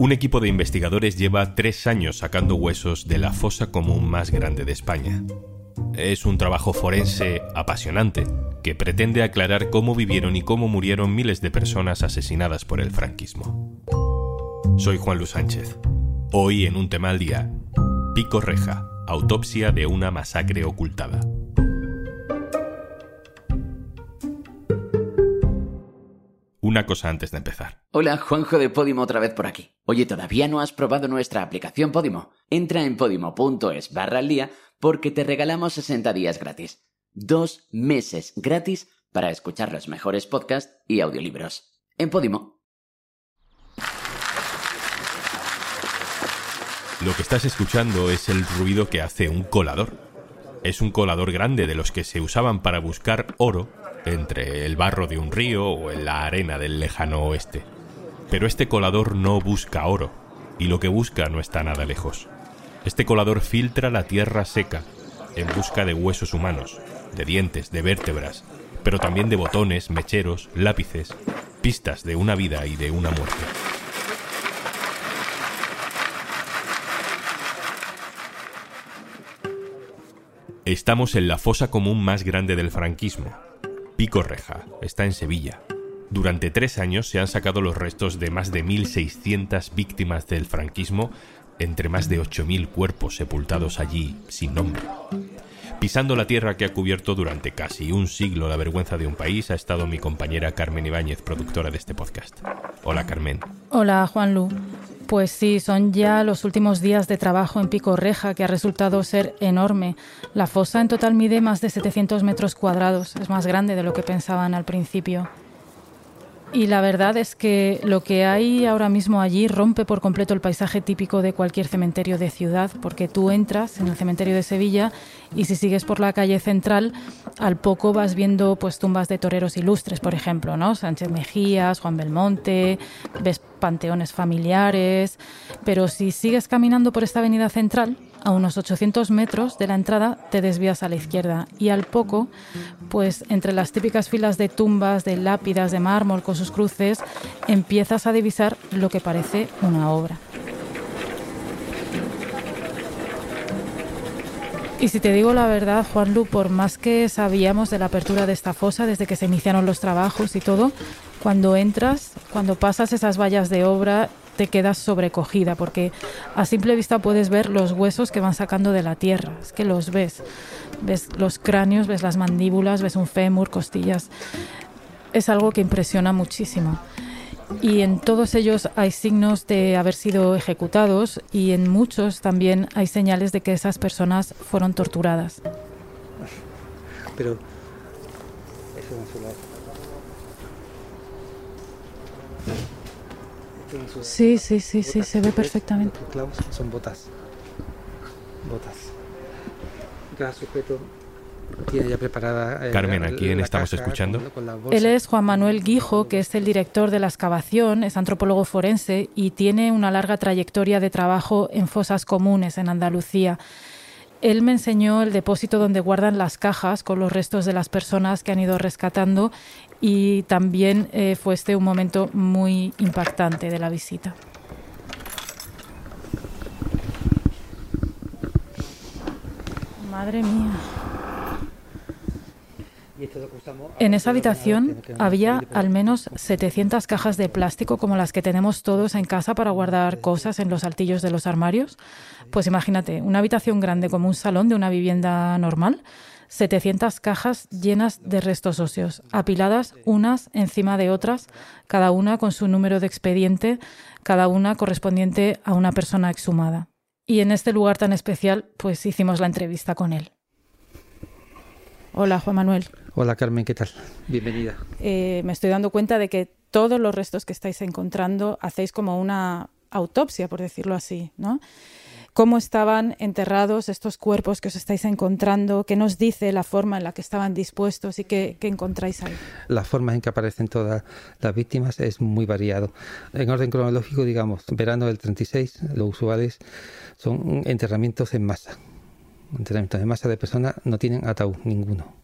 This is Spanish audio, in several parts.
Un equipo de investigadores lleva tres años sacando huesos de la fosa común más grande de España. Es un trabajo forense apasionante que pretende aclarar cómo vivieron y cómo murieron miles de personas asesinadas por el franquismo. Soy Juan Luis Sánchez. Hoy en un tema al día, Pico Reja, autopsia de una masacre ocultada. Una cosa antes de empezar. Hola, Juanjo de Podimo otra vez por aquí. Oye, ¿todavía no has probado nuestra aplicación Podimo? Entra en podimo.es barra al día porque te regalamos 60 días gratis. Dos meses gratis para escuchar los mejores podcasts y audiolibros. En Podimo. Lo que estás escuchando es el ruido que hace un colador. Es un colador grande de los que se usaban para buscar oro entre el barro de un río o en la arena del lejano oeste. Pero este colador no busca oro, y lo que busca no está nada lejos. Este colador filtra la tierra seca en busca de huesos humanos, de dientes, de vértebras, pero también de botones, mecheros, lápices, pistas de una vida y de una muerte. Estamos en la fosa común más grande del franquismo, Pico Reja, está en Sevilla. Durante tres años se han sacado los restos de más de 1.600 víctimas del franquismo, entre más de 8.000 cuerpos sepultados allí sin nombre. Pisando la tierra que ha cubierto durante casi un siglo la vergüenza de un país ha estado mi compañera Carmen Ibáñez, productora de este podcast. Hola Carmen. Hola Juan Lu. Pues sí, son ya los últimos días de trabajo en Pico Reja, que ha resultado ser enorme. La fosa en total mide más de 700 metros cuadrados, es más grande de lo que pensaban al principio. Y la verdad es que lo que hay ahora mismo allí rompe por completo el paisaje típico de cualquier cementerio de ciudad, porque tú entras en el cementerio de Sevilla y si sigues por la calle central, al poco vas viendo pues tumbas de toreros ilustres, por ejemplo, ¿no? Sánchez Mejías, Juan Belmonte, ves panteones familiares, pero si sigues caminando por esta avenida central, a unos 800 metros de la entrada te desvías a la izquierda y al poco, pues entre las típicas filas de tumbas, de lápidas de mármol con sus cruces, empiezas a divisar lo que parece una obra. Y si te digo la verdad, Juanlu, por más que sabíamos de la apertura de esta fosa desde que se iniciaron los trabajos y todo, cuando entras, cuando pasas esas vallas de obra te quedas sobrecogida porque a simple vista puedes ver los huesos que van sacando de la tierra, es que los ves, ves los cráneos, ves las mandíbulas, ves un fémur, costillas, es algo que impresiona muchísimo. Y en todos ellos hay signos de haber sido ejecutados y en muchos también hay señales de que esas personas fueron torturadas. Pero eso no Sí, sí, sí, sí, se ve perfectamente. Los clavos son botas. Botas. Cada sujeto tiene ya preparada. eh, Carmen, ¿a quién la estamos caja escuchando? con- con la bolsa. Él es Juan Manuel Guijo, que es el director de la excavación, es antropólogo forense y tiene una larga trayectoria de trabajo en fosas comunes en Andalucía. Él me enseñó el depósito donde guardan las cajas con los restos de las personas que han ido rescatando y también eh, fue este un momento muy impactante de la visita. Madre mía. En esa habitación había al menos 700 cajas de plástico como las que tenemos todos en casa para guardar cosas en los altillos de los armarios. Pues imagínate, una habitación grande como un salón de una vivienda normal, 700 cajas llenas de restos óseos, apiladas unas encima de otras, cada una con su número de expediente, cada una correspondiente a una persona exhumada. Y en este lugar tan especial, pues hicimos la entrevista con él. Hola, Juan Manuel. Hola Carmen, ¿qué tal? Bienvenida. eh, me estoy dando cuenta de que todos los restos que estáis encontrando hacéis como una autopsia, por decirlo así, ¿no? ¿Cómo estaban enterrados estos cuerpos que os estáis encontrando? ¿Qué nos dice la forma en la que estaban dispuestos y qué, qué encontráis ahí? La forma en que aparecen todas las víctimas es muy variado. En orden cronológico, digamos, verano del 36, lo usuales son enterramientos en masa. Enterramientos en masa de personas no tienen ataúd ninguno.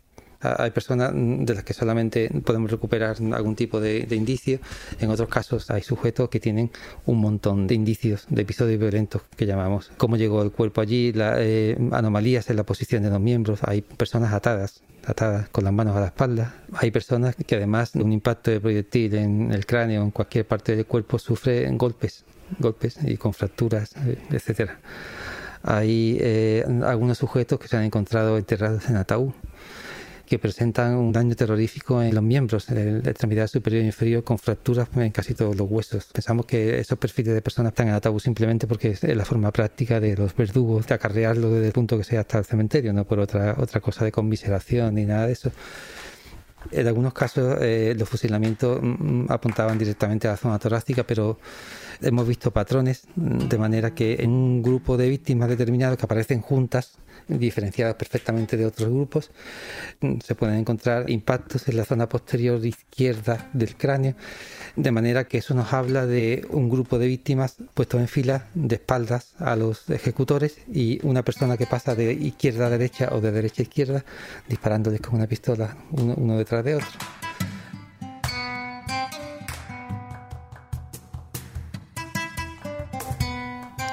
Hay personas de las que solamente podemos recuperar algún tipo de, indicio. En otros casos hay sujetos que tienen un montón de indicios de episodios violentos que llamamos. Cómo llegó el cuerpo allí, la, eh, anomalías en la posición de los miembros. Hay personas atadas atadas con las manos a la espalda. Hay personas que además de un impacto de proyectil en el cráneo en cualquier parte del cuerpo sufren golpes, golpes y con fracturas, eh, etcétera. Hay eh, algunos sujetos que se han encontrado enterrados en ataúd que presentan un daño terrorífico en los miembros de la extremidad superior e inferior con fracturas en casi todos los huesos. Pensamos que esos perfiles de personas están en ataúd simplemente porque es la forma práctica de los verdugos de acarrearlo desde el punto que sea hasta el cementerio, no por otra, otra cosa de conmiseración ni nada de eso. En algunos casos eh, los fusilamientos mm, apuntaban directamente a la zona torácica, pero hemos visto patrones mm, de manera que en un grupo de víctimas determinados que aparecen juntas, diferenciadas perfectamente de otros grupos, mm, se pueden encontrar impactos en la zona posterior izquierda del cráneo, de manera que eso nos habla de un grupo de víctimas puestos en fila de espaldas a los ejecutores y una persona que pasa de izquierda a derecha o de derecha a izquierda disparándoles con una pistola uno, uno detrás de otro.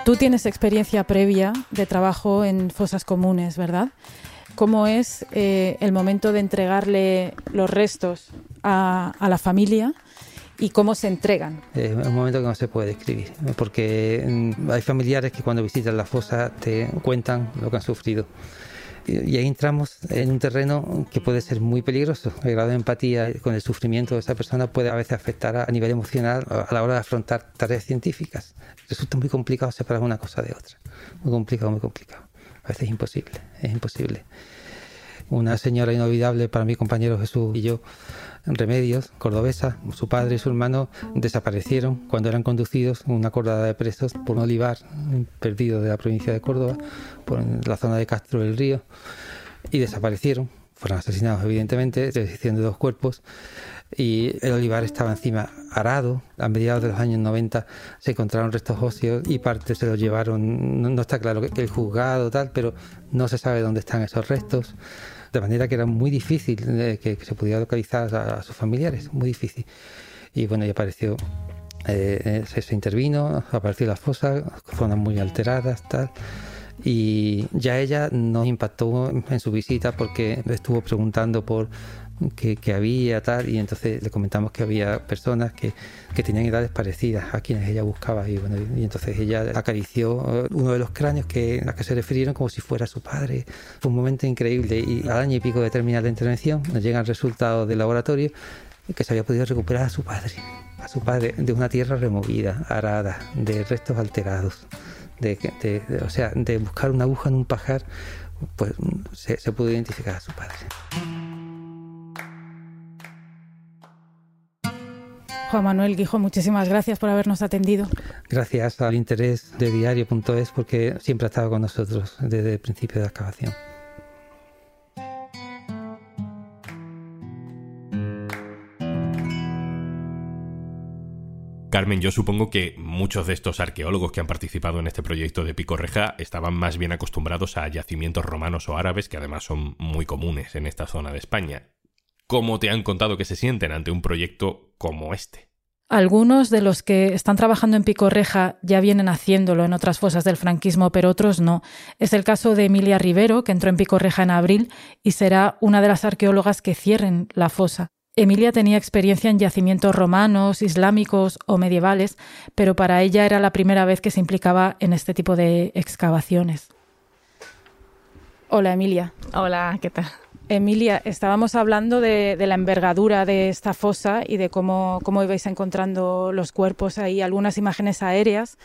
Tú tienes experiencia previa de trabajo en fosas comunes, ¿verdad? ¿Cómo es eh, el momento de entregarle los restos a, la familia? y cómo se entregan. Es un momento que no se puede describir, porque mm, hay familiares que cuando visitan la fosa te cuentan lo que han sufrido y ahí entramos en un terreno que puede ser muy peligroso. El grado de empatía con el sufrimiento de esa persona puede a veces afectar a, nivel emocional a la hora de afrontar tareas científicas. Resulta muy complicado separar una cosa de otra. Muy complicado, muy complicado. A veces es imposible, es imposible. Una señora inolvidable para mi compañero Jesús y yo Remedios, cordobesa, su padre y su hermano desaparecieron cuando eran conducidos una cordada de presos por un olivar perdido de la provincia de Córdoba, por la zona de Castro del Río, y desaparecieron. Fueron asesinados, evidentemente, de dos cuerpos, y el olivar estaba encima arado. A mediados de los años 90 se encontraron restos óseos y parte se los llevaron. No, está claro que el juzgado, tal, pero no se sabe dónde están esos restos de manera que era muy difícil eh, que, se pudiera localizar a, sus familiares, muy difícil. Y bueno, ya apareció, eh, se, se, intervino, apareció la fosa, zonas muy alteradas, tal. Y ya ella nos impactó en su visita porque estuvo preguntando por que, había tal y entonces le comentamos que había personas que, que, tenían edades parecidas a quienes ella buscaba y bueno y entonces ella acarició uno de los cráneos que, a que se refirieron como si fuera su padre fue un momento increíble y al año y pico de terminar la intervención nos llegan resultados del laboratorio que se había podido recuperar a su padre a su padre de una tierra removida arada de restos alterados de, o sea de buscar una aguja en un pajar pues se, se pudo identificar a su padre. Juan Manuel Guijo, muchísimas gracias por habernos atendido. Gracias al interés de diario.es porque siempre ha estado con nosotros desde el principio de la excavación. Carmen, yo supongo que muchos de estos arqueólogos que han participado en este proyecto de Pico Reja estaban más bien acostumbrados a yacimientos romanos o árabes que además son muy comunes en esta zona de España. ¿Cómo te han contado que se sienten ante un proyecto como este? Algunos de los que están trabajando en Picorreja ya vienen haciéndolo en otras fosas del franquismo, pero otros no. Es el caso de Emilia Rivero, que entró en Picorreja en abril y será una de las arqueólogas que cierren la fosa. Emilia tenía experiencia en yacimientos romanos, islámicos o medievales, pero para ella era la primera vez que se implicaba en este tipo de excavaciones. Hola Emilia. Hola, ¿qué tal? Emilia, estábamos hablando de, la envergadura de esta fosa y de cómo, cómo ibais encontrando los cuerpos ahí, algunas imágenes aéreas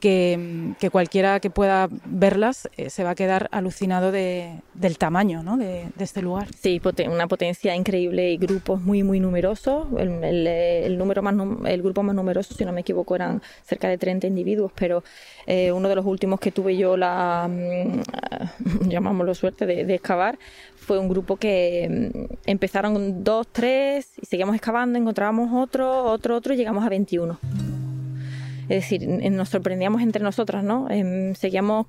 que, cualquiera que pueda verlas eh, se va a quedar alucinado de, del tamaño ¿no? de, este lugar. Sí, una potencia increíble y grupos muy, muy numerosos. El, número más, el grupo más numeroso, si no me equivoco, eran cerca de 30 individuos, pero eh, uno de los últimos que tuve yo la, mm, llamámoslo suerte, de, de excavar fue un grupo que mm, empezaron dos, tres y seguíamos excavando, encontrábamos otro, otro, otro y llegamos a 21. Es decir, nos sorprendíamos entre nosotras, ¿no? Em, seguíamos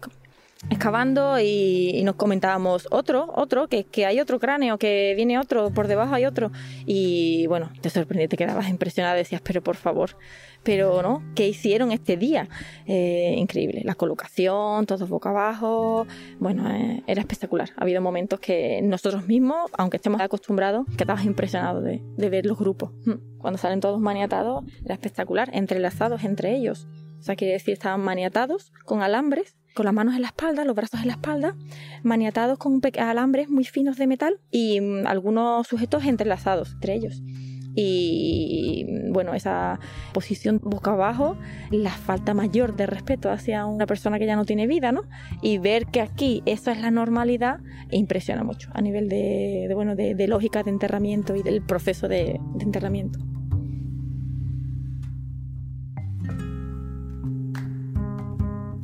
excavando y, nos comentábamos otro, otro, que, hay otro cráneo, que viene otro, por debajo hay otro. Y bueno, te sorprendía, te quedabas impresionada, decías, pero por favor, pero ¿no? ¿Qué hicieron este día? Eh, increíble, la colocación, todos boca abajo, bueno, eh, era espectacular. Ha habido momentos que nosotros mismos, aunque estemos acostumbrados, quedabas impresionados de, de ver los grupos. Hmm. Cuando salen todos maniatados, era espectacular, entrelazados entre ellos. O sea, quiere decir, estaban maniatados con alambres con las manos en la espalda, los brazos en la espalda, maniatados con alambres muy finos de metal y mm, algunos sujetos entrelazados entre ellos. Y bueno, esa posición boca abajo, la falta mayor de respeto hacia una persona que ya no tiene vida, ¿no? Y ver que aquí eso es la normalidad impresiona mucho a nivel de, bueno, de, lógica de enterramiento y del proceso de enterramiento.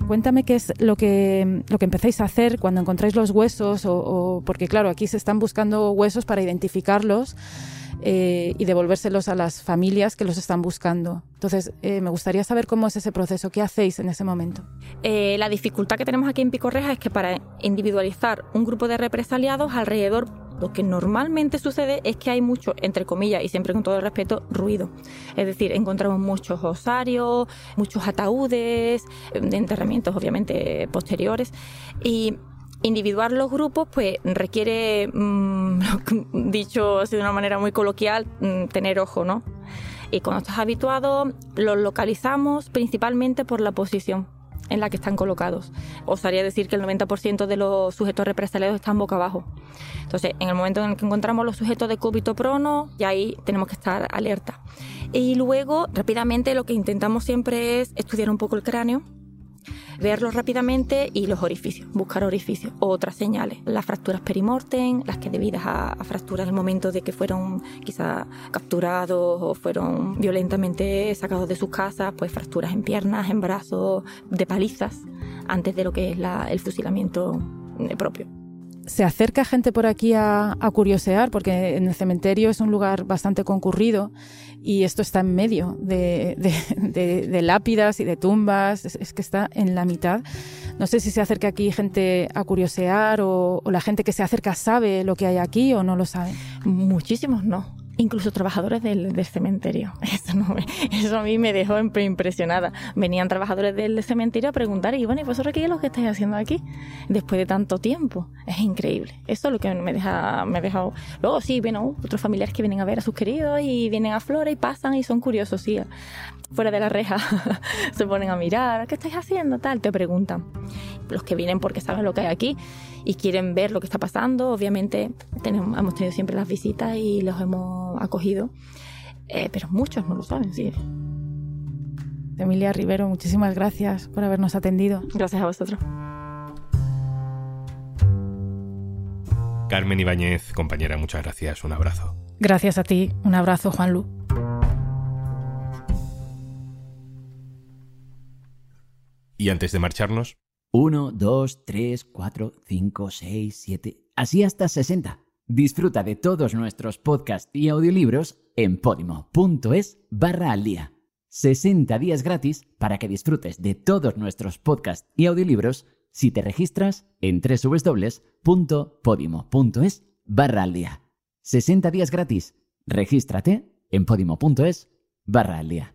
Cuéntame qué es lo que, lo que empezáis a hacer cuando encontráis los huesos, o, porque claro, aquí se están buscando huesos para identificarlos eh, y devolvérselos a las familias que los están buscando. Entonces, eh, me gustaría saber cómo es ese proceso, qué hacéis en ese momento. Eh, la dificultad que tenemos aquí en Picorreja es que para individualizar un grupo de represaliados alrededor lo que normalmente sucede es que hay mucho, entre comillas, y siempre con todo el respeto, ruido. Es decir, encontramos muchos osarios, muchos ataúdes, de enterramientos obviamente posteriores, y individuar los grupos pues requiere, mm, dicho de una manera muy coloquial, mm, tener ojo, ¿no? Y cuando estás habituado, los localizamos principalmente por la posición en la que están colocados. Osaría decir que el 90% de los sujetos represaliados están boca abajo. Entonces, en el momento en el que encontramos los sujetos de cúbito prono, ya ahí tenemos que estar alerta. Y luego, rápidamente, lo que intentamos siempre es estudiar un poco el cráneo verlos rápidamente y los orificios, buscar orificios, otras señales, las fracturas perimortem, las que debidas a, fracturas al momento de que fueron quizá capturados o fueron violentamente sacados de sus casas, pues fracturas en piernas, en brazos, de palizas, antes de lo que es el fusilamiento propio. Se acerca gente por aquí a, curiosear, porque en el cementerio es un lugar bastante concurrido y esto está en medio de, lápidas y de tumbas, es, que está en la mitad. No sé si se acerca aquí gente a curiosear o, o la gente que se acerca sabe lo que hay aquí o no lo sabe. Muchísimos no incluso trabajadores del, cementerio. Eso, no eso a mí me dejó impresionada. Venían trabajadores del cementerio a preguntar, y bueno, ¿y vosotros qué es lo que estáis haciendo aquí? Después de tanto tiempo. Es increíble. Eso es lo que me deja, me ha. Luego sí, bueno, otros familiares que vienen a ver a sus queridos y vienen a Flora y pasan y son curiosos, sí. Fuera de la reja se ponen a mirar, ¿qué estáis haciendo? Tal, te preguntan. Los que vienen porque saben lo que hay aquí y quieren ver lo que está pasando. Obviamente tenemos, hemos tenido siempre las visitas y los hemos acogido, eh, pero muchos no lo saben, sí. Emilia Rivero, muchísimas gracias por habernos atendido. Gracias a vosotros. Carmen Ibáñez, compañera, muchas gracias. Un abrazo. Gracias a ti. Un abrazo, Juan Lu. Y antes de marcharnos, 1, 2, 3, 4, 5, 6, 7, así hasta 60. Disfruta de todos nuestros podcasts y audiolibros en podimo.es barra al día. 60 días gratis para que disfrutes de todos nuestros podcasts y audiolibros si te registras en www.podimo.es barra al día. 60 días gratis. Regístrate en podimo.es barra al día.